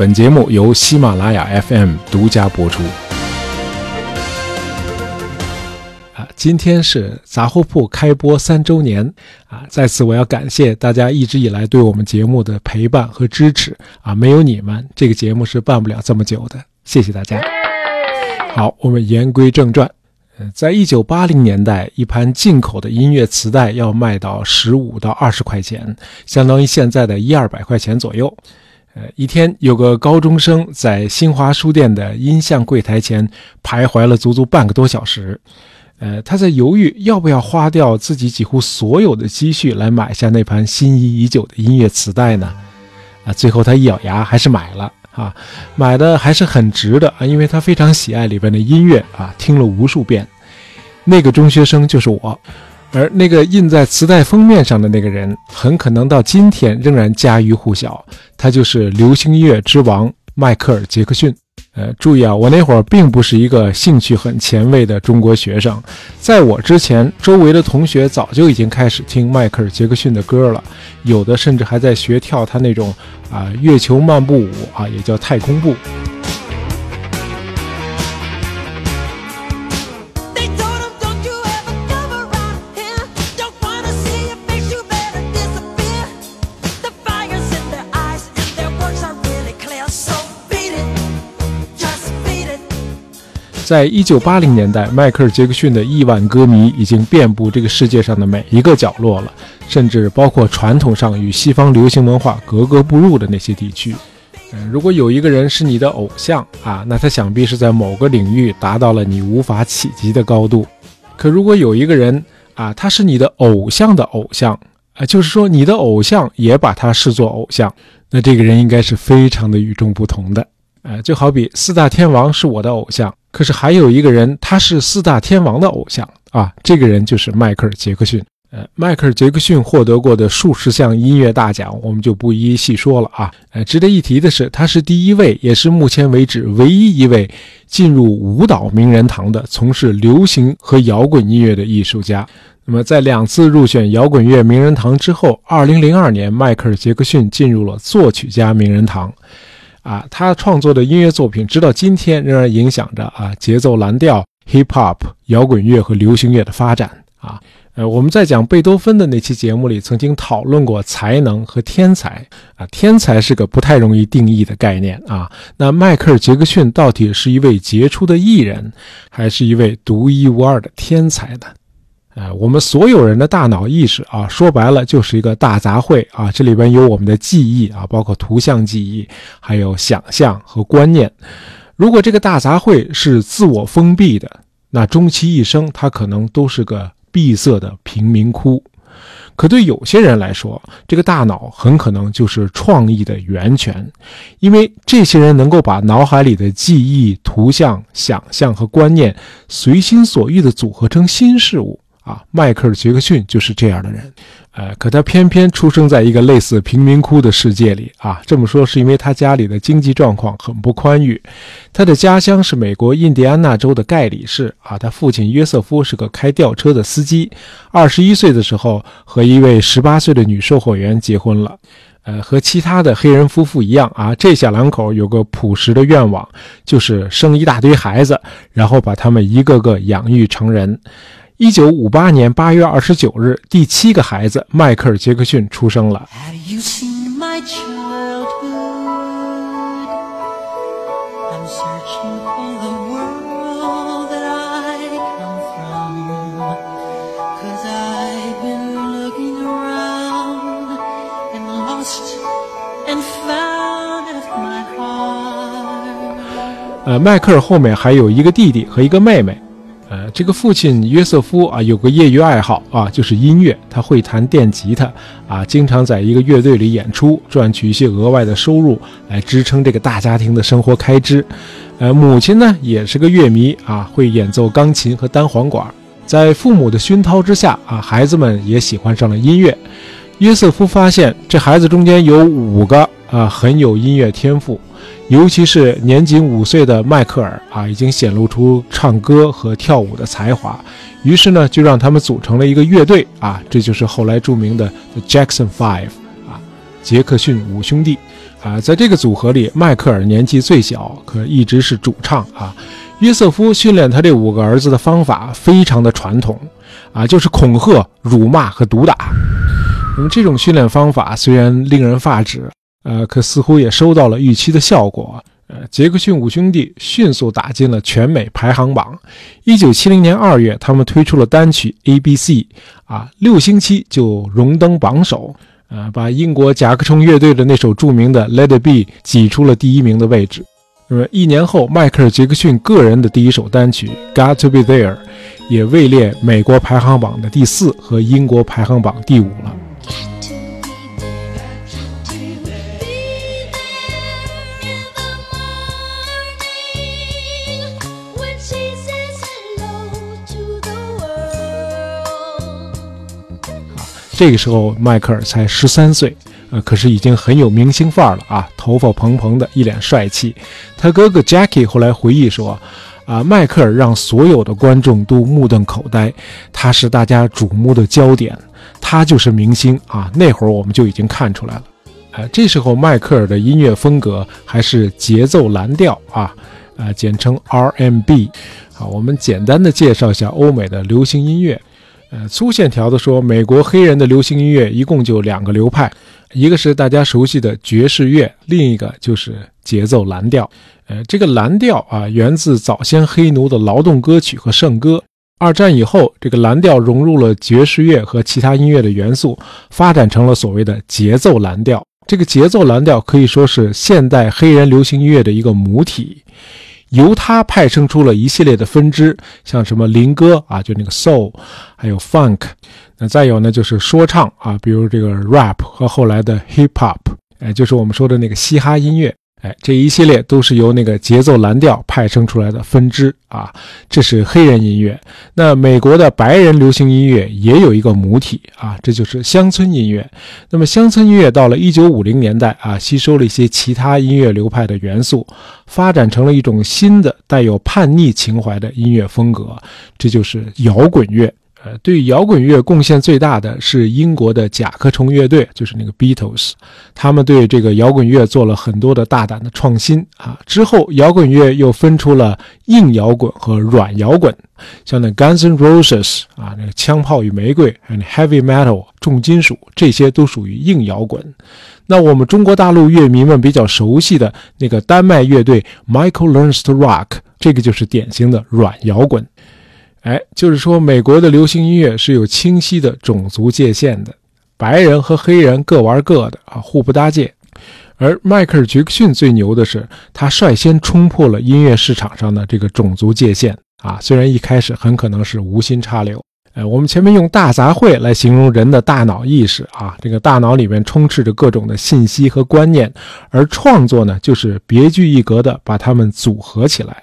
本节目由喜马拉雅 FM 独家播出。啊，今天是杂货铺开播三周年啊！在此，我要感谢大家一直以来对我们节目的陪伴和支持啊！没有你们，这个节目是办不了这么久的。谢谢大家。好，我们言归正传。呃，在一九八零年代，一盘进口的音乐磁带要卖到十五到二十块钱，相当于现在的一二百块钱左右。呃，一天有个高中生在新华书店的音像柜台前徘徊了足足半个多小时。呃，他在犹豫要不要花掉自己几乎所有的积蓄来买下那盘心仪已久的音乐磁带呢？啊，最后他一咬牙还是买了。啊，买的还是很值的啊，因为他非常喜爱里边的音乐啊，听了无数遍。那个中学生就是我，而那个印在磁带封面上的那个人，很可能到今天仍然家喻户晓，他就是流行音乐之王迈克尔·杰克逊。呃，注意啊，我那会儿并不是一个兴趣很前卫的中国学生，在我之前，周围的同学早就已经开始听迈克尔·杰克逊的歌了，有的甚至还在学跳他那种啊月球漫步舞啊，也叫太空步。在一九八零年代，迈克尔·杰克逊的亿万歌迷已经遍布这个世界上的每一个角落了，甚至包括传统上与西方流行文化格格不入的那些地区。嗯，如果有一个人是你的偶像啊，那他想必是在某个领域达到了你无法企及的高度。可如果有一个人啊，他是你的偶像的偶像啊，就是说你的偶像也把他视作偶像，那这个人应该是非常的与众不同的。呃，就好比四大天王是我的偶像。可是还有一个人，他是四大天王的偶像啊！这个人就是迈克尔·杰克逊。呃，迈克尔·杰克逊获得过的数十项音乐大奖，我们就不一一细说了啊。呃，值得一提的是，他是第一位，也是目前为止唯一一位进入舞蹈名人堂的从事流行和摇滚音乐的艺术家。那么，在两次入选摇滚乐名人堂之后，2002年，迈克尔·杰克逊进入了作曲家名人堂。啊，他创作的音乐作品直到今天仍然影响着啊节奏蓝调、hip hop、摇滚乐和流行乐的发展啊。呃，我们在讲贝多芬的那期节目里曾经讨论过才能和天才啊，天才是个不太容易定义的概念啊。那迈克尔·杰克逊到底是一位杰出的艺人，还是一位独一无二的天才呢？呃，我们所有人的大脑意识啊，说白了就是一个大杂烩啊。这里边有我们的记忆啊，包括图像记忆，还有想象和观念。如果这个大杂烩是自我封闭的，那终其一生，它可能都是个闭塞的贫民窟。可对有些人来说，这个大脑很可能就是创意的源泉，因为这些人能够把脑海里的记忆、图像、想象和观念随心所欲地组合成新事物。啊，迈克尔·杰克逊就是这样的人，呃，可他偏偏出生在一个类似贫民窟的世界里啊。这么说是因为他家里的经济状况很不宽裕。他的家乡是美国印第安纳州的盖里市啊。他父亲约瑟夫是个开吊车的司机，二十一岁的时候和一位十八岁的女售货员结婚了。呃，和其他的黑人夫妇一样啊，这小两口有个朴实的愿望，就是生一大堆孩子，然后把他们一个个养育成人。一九五八年八月二十九日，第七个孩子迈克尔·杰克逊出生了。呃，迈克尔后面还有一个弟弟和一个妹妹。呃，这个父亲约瑟夫啊，有个业余爱好啊，就是音乐。他会弹电吉他啊，经常在一个乐队里演出，赚取一些额外的收入来支撑这个大家庭的生活开支。呃，母亲呢也是个乐迷啊，会演奏钢琴和单簧管。在父母的熏陶之下啊，孩子们也喜欢上了音乐。约瑟夫发现这孩子中间有五个啊很有音乐天赋。尤其是年仅五岁的迈克尔啊，已经显露出唱歌和跳舞的才华，于是呢，就让他们组成了一个乐队啊，这就是后来著名的 The Jackson Five 啊。杰克逊五兄弟。啊，在这个组合里，迈克尔年纪最小，可一直是主唱啊。约瑟夫训练他这五个儿子的方法非常的传统，啊，就是恐吓、辱骂和毒打。那么这种训练方法虽然令人发指，呃，可似乎也收到了预期的效果。呃，杰克逊五兄弟迅速打进了全美排行榜。一九七零年二月，他们推出了单曲《A B C》，啊，六星期就荣登榜首，啊，把英国甲壳虫乐队的那首著名的《Let It Be》挤出了第一名的位置。那么一年后，迈克尔·杰克逊个人的第一首单曲《Got to Be There》也位列美国排行榜的第四和英国排行榜第五了。这个时候，迈克尔才十三岁，呃，可是已经很有明星范儿了啊，头发蓬蓬的，一脸帅气。他哥哥 Jackie 后来回忆说，啊，迈克尔让所有的观众都目瞪口呆，他是大家瞩目的焦点，他就是明星啊。那会儿我们就已经看出来了，呃，这时候迈克尔的音乐风格还是节奏蓝调啊，啊，简称 R&B。好，我们简单的介绍一下欧美的流行音乐。呃，粗线条的说，美国黑人的流行音乐一共就两个流派，一个是大家熟悉的爵士乐，另一个就是节奏蓝调。呃，这个蓝调啊，源自早先黑奴的劳动歌曲和圣歌。二战以后，这个蓝调融入了爵士乐和其他音乐的元素，发展成了所谓的节奏蓝调。这个节奏蓝调可以说是现代黑人流行音乐的一个母体。由它派生出了一系列的分支，像什么灵歌啊，就那个 soul，还有 funk，那再有呢就是说唱啊，比如这个 rap 和后来的 hip hop，哎，就是我们说的那个嘻哈音乐。哎，这一系列都是由那个节奏蓝调派生出来的分支啊，这是黑人音乐。那美国的白人流行音乐也有一个母体啊，这就是乡村音乐。那么乡村音乐到了一九五零年代啊，吸收了一些其他音乐流派的元素，发展成了一种新的带有叛逆情怀的音乐风格，这就是摇滚乐。呃，对摇滚乐贡献最大的是英国的甲壳虫乐队，就是那个 Beatles，他们对这个摇滚乐做了很多的大胆的创新啊。之后，摇滚乐又分出了硬摇滚和软摇滚，像那 Guns N' Roses 啊，那个枪炮与玫瑰，还有 Heavy Metal 重金属，这些都属于硬摇滚。那我们中国大陆乐迷们比较熟悉的那个丹麦乐队 Michael Learns to Rock，这个就是典型的软摇滚。哎，就是说，美国的流行音乐是有清晰的种族界限的，白人和黑人各玩各的啊，互不搭界。而迈克尔·杰克逊最牛的是，他率先冲破了音乐市场上的这个种族界限啊。虽然一开始很可能是无心插柳，哎，我们前面用大杂烩来形容人的大脑意识啊，这个大脑里面充斥着各种的信息和观念，而创作呢，就是别具一格的把它们组合起来。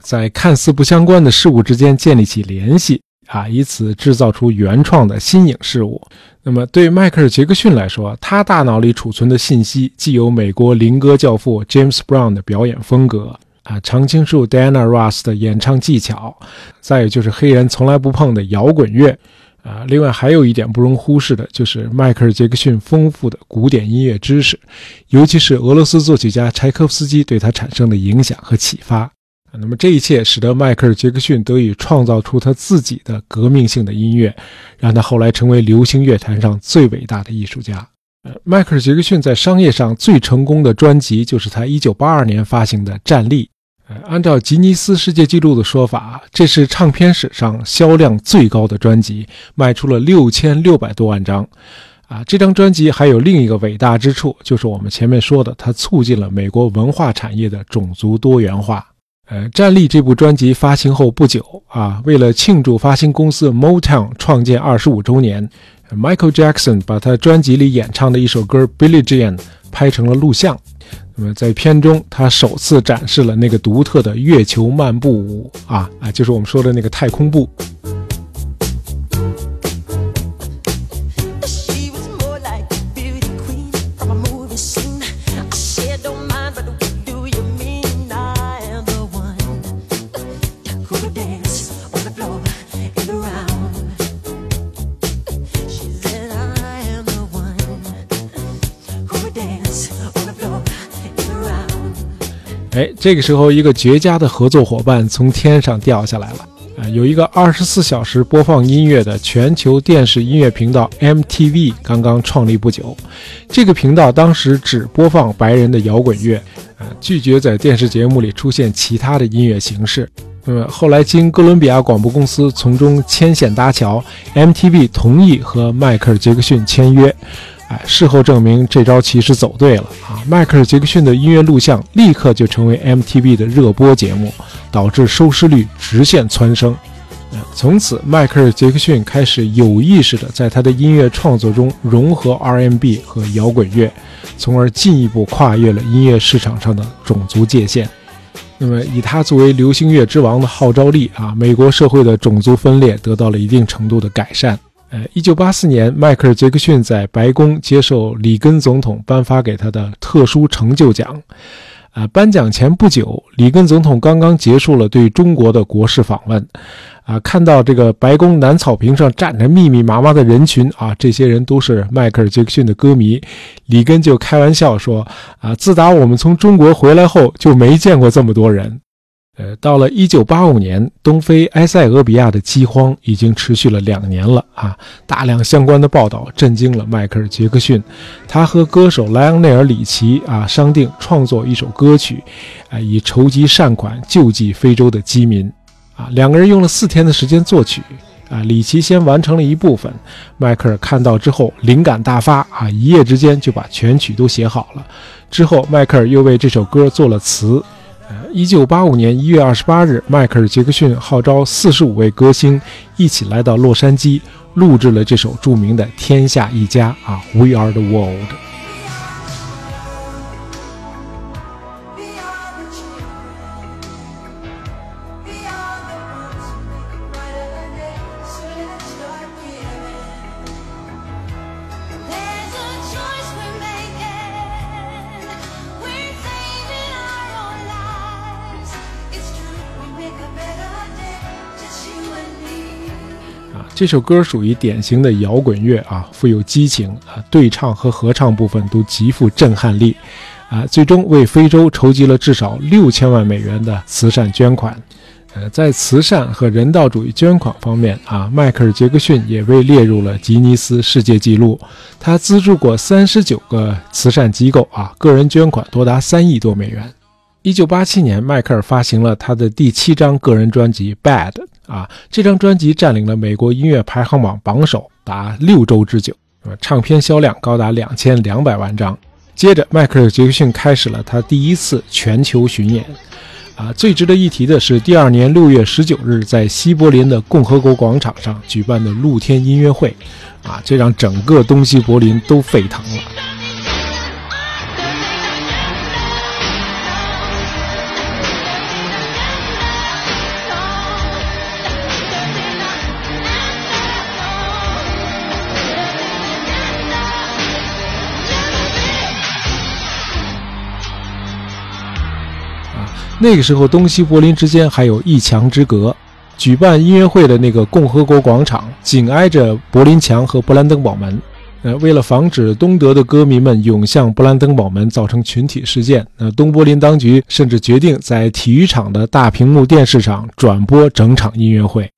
在看似不相关的事物之间建立起联系啊，以此制造出原创的新颖事物。那么，对迈克尔·杰克逊来说，他大脑里储存的信息既有美国灵歌教父 James Brown 的表演风格啊，常青树 Diana Ross 的演唱技巧，再有就是黑人从来不碰的摇滚乐啊。另外，还有一点不容忽视的就是迈克尔·杰克逊丰富的古典音乐知识，尤其是俄罗斯作曲家柴可夫斯基对他产生的影响和启发。那么这一切使得迈克尔·杰克逊得以创造出他自己的革命性的音乐，让他后来成为流行乐坛上最伟大的艺术家。呃，迈克尔·杰克逊在商业上最成功的专辑就是他1982年发行的《战力》。呃，按照吉尼斯世界纪录的说法，这是唱片史上销量最高的专辑，卖出了6600多万张。啊，这张专辑还有另一个伟大之处，就是我们前面说的，它促进了美国文化产业的种族多元化。呃，《战力》这部专辑发行后不久啊，为了庆祝发行公司 Motown 创建二十五周年，Michael Jackson 把他专辑里演唱的一首歌《Billie Jean》拍成了录像。那么在片中，他首次展示了那个独特的月球漫步舞啊啊，就是我们说的那个太空步。哎，这个时候，一个绝佳的合作伙伴从天上掉下来了。啊，有一个二十四小时播放音乐的全球电视音乐频道 MTV 刚刚创立不久。这个频道当时只播放白人的摇滚乐，啊，拒绝在电视节目里出现其他的音乐形式。那么后来经哥伦比亚广播公司从中牵线搭桥，MTV 同意和迈克尔·杰克逊签约。哎，事后证明这招其实走对了啊！迈克尔·杰克逊的音乐录像立刻就成为 MTV 的热播节目，导致收视率直线蹿升。从此，迈克尔·杰克逊开始有意识地在他的音乐创作中融合 R&B 和摇滚乐，从而进一步跨越了音乐市场上的种族界限。那么，以他作为流行乐之王的号召力啊，美国社会的种族分裂得到了一定程度的改善。呃，一九八四年，迈克尔·杰克逊在白宫接受里根总统颁发给他的特殊成就奖。啊，颁奖前不久，里根总统刚刚结束了对中国的国事访问。啊，看到这个白宫南草坪上站着密密麻麻的人群啊，这些人都是迈克尔·杰克逊的歌迷。里根就开玩笑说：“啊，自打我们从中国回来后，就没见过这么多人。”呃，到了一九八五年，东非埃塞俄比亚的饥荒已经持续了两年了啊！大量相关的报道震惊了迈克尔·杰克逊，他和歌手莱昂内尔·里奇啊商定创作一首歌曲，啊，以筹集善款救济非洲的饥民。啊，两个人用了四天的时间作曲，啊，里奇先完成了一部分，迈克尔看到之后灵感大发啊，一夜之间就把全曲都写好了。之后，迈克尔又为这首歌做了词。呃，一九八五年一月二十八日，迈克尔·杰克逊号召四十五位歌星一起来到洛杉矶，录制了这首著名的《天下一家》啊，《We Are the World》。这首歌属于典型的摇滚乐啊，富有激情啊，对唱和合唱部分都极富震撼力，啊，最终为非洲筹集了至少六千万美元的慈善捐款。呃，在慈善和人道主义捐款方面啊，迈克尔·杰克逊也被列入了吉尼斯世界纪录。他资助过三十九个慈善机构啊，个人捐款多达三亿多美元。一九八七年，迈克尔发行了他的第七张个人专辑《Bad》啊，这张专辑占领了美国音乐排行榜榜首达六周之久，唱片销量高达两千两百万张。接着，迈克尔·杰克逊开始了他第一次全球巡演。啊，最值得一提的是，第二年六月十九日在西柏林的共和国广场上举办的露天音乐会，啊，这让整个东西柏林都沸腾了。那个时候，东西柏林之间还有一墙之隔。举办音乐会的那个共和国广场紧挨着柏林墙和勃兰登堡门。呃，为了防止东德的歌迷们涌向勃兰登堡门，造成群体事件，那东柏林当局甚至决定在体育场的大屏幕电视上转播整场音乐会。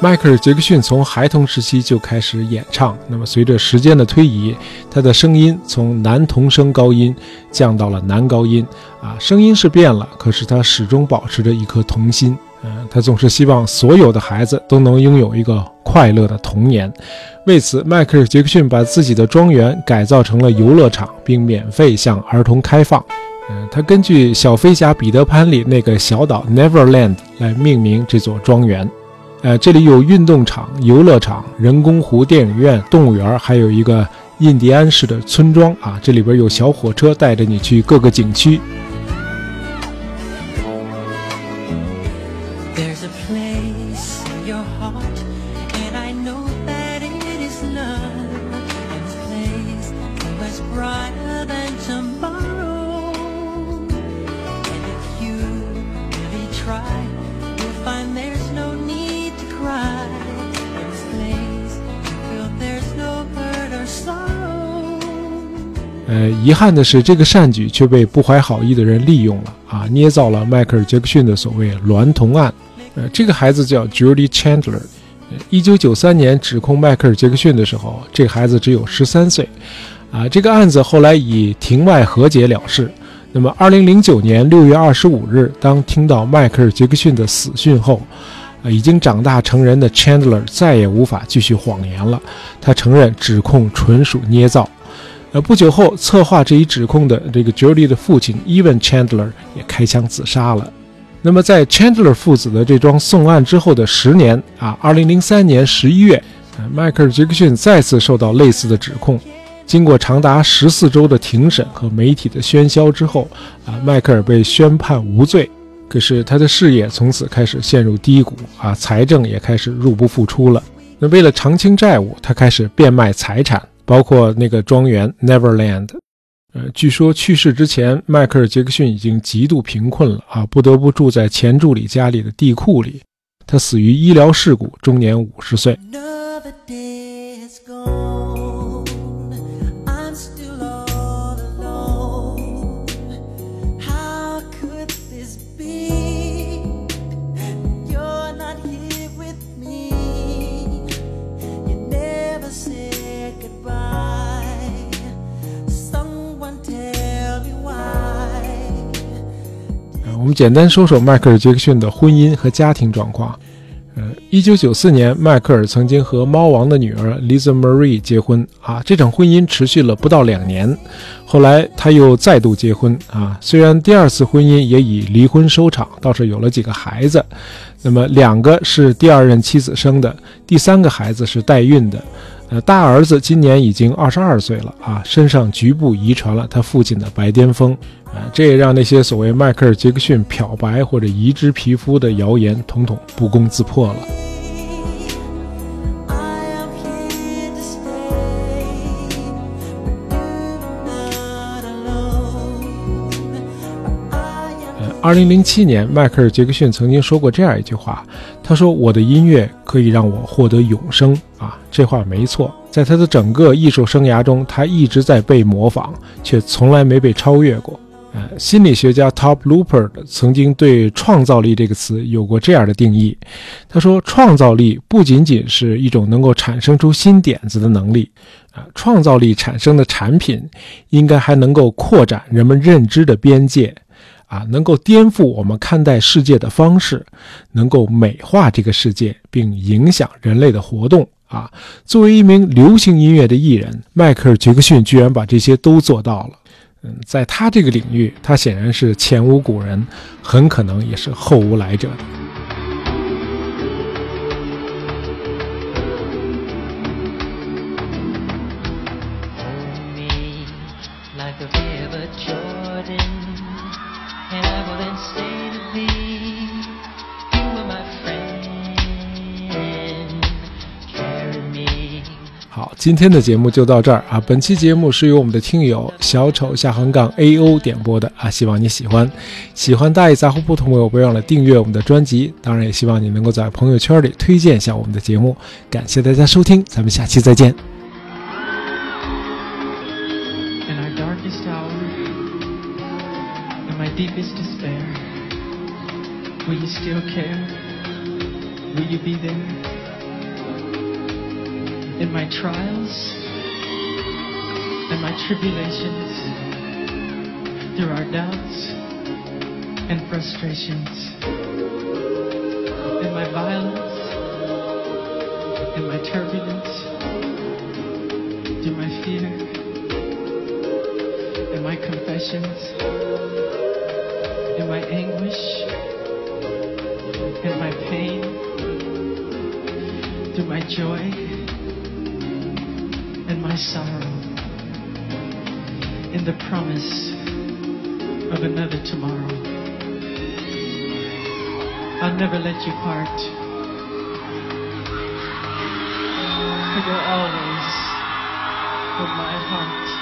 迈克尔·杰克逊从孩童时期就开始演唱，那么随着时间的推移，他的声音从男童声高音降到了男高音，啊，声音是变了，可是他始终保持着一颗童心，嗯，他总是希望所有的孩子都能拥有一个快乐的童年。为此，迈克尔·杰克逊把自己的庄园改造成了游乐场，并免费向儿童开放。嗯，他根据《小飞侠彼得潘》里那个小岛 Neverland 来命名这座庄园。呃，这里有运动场、游乐场、人工湖、电影院、动物园，还有一个印第安式的村庄啊。这里边有小火车带着你去各个景区。呃，遗憾的是，这个善举却被不怀好意的人利用了啊，捏造了迈克尔·杰克逊的所谓娈童案。呃，这个孩子叫 Judy Chandler，一九九三年指控迈克尔·杰克逊的时候，这个孩子只有十三岁。啊，这个案子后来以庭外和解了事。那么，二零零九年六月二十五日，当听到迈克尔·杰克逊的死讯后，啊，已经长大成人的 Chandler 再也无法继续谎言了。他承认指控纯属捏造。呃，不久后，策划这一指控的这个 Judy 的父亲 Evan Chandler 也开枪自杀了。那么，在 Chandler 父子的这桩送案之后的十年啊，二零零三年十一月，迈克尔·杰克逊再次受到类似的指控。经过长达十四周的庭审和媒体的喧嚣之后，啊，迈克尔被宣判无罪。可是他的事业从此开始陷入低谷，啊，财政也开始入不敷出了。那为了偿清债务，他开始变卖财产，包括那个庄园 Neverland。呃，据说去世之前，迈克尔·杰克逊已经极度贫困了，啊，不得不住在前助理家里的地库里。他死于医疗事故，终年五十岁。我们简单说说迈克尔·杰克逊的婚姻和家庭状况。呃，一九九四年，迈克尔曾经和猫王的女儿 Lisa Marie 结婚啊，这场婚姻持续了不到两年。后来他又再度结婚啊，虽然第二次婚姻也以离婚收场，倒是有了几个孩子。那么两个是第二任妻子生的，第三个孩子是代孕的。呃，大儿子今年已经二十二岁了啊，身上局部遗传了他父亲的白癜风，啊，这也让那些所谓迈克尔·杰克逊漂白或者移植皮肤的谣言统统不攻自破了。二零零七年，迈克尔·杰克逊曾经说过这样一句话：“他说我的音乐可以让我获得永生啊！”这话没错。在他的整个艺术生涯中，他一直在被模仿，却从来没被超越过。呃，心理学家 Top Looper 曾经对“创造力”这个词有过这样的定义：他说，创造力不仅仅是一种能够产生出新点子的能力啊，创造力产生的产品应该还能够扩展人们认知的边界。啊，能够颠覆我们看待世界的方式，能够美化这个世界，并影响人类的活动。啊，作为一名流行音乐的艺人，迈克尔·杰克逊居然把这些都做到了。嗯，在他这个领域，他显然是前无古人，很可能也是后无来者。今天的节目就到这儿啊！本期节目是由我们的听友小丑下横杠 A O 点播的啊，希望你喜欢。喜欢大爷杂货铺的朋友，别忘了订阅我们的专辑。当然，也希望你能够在朋友圈里推荐一下我们的节目。感谢大家收听，咱们下期再见。In my trials and my tribulations, through our doubts and frustrations, in my violence, in my turbulence, through my fear, in my confessions, in my anguish, in my pain, through my joy and my sorrow in the promise of another tomorrow. I'll never let you part. For you're always in my heart.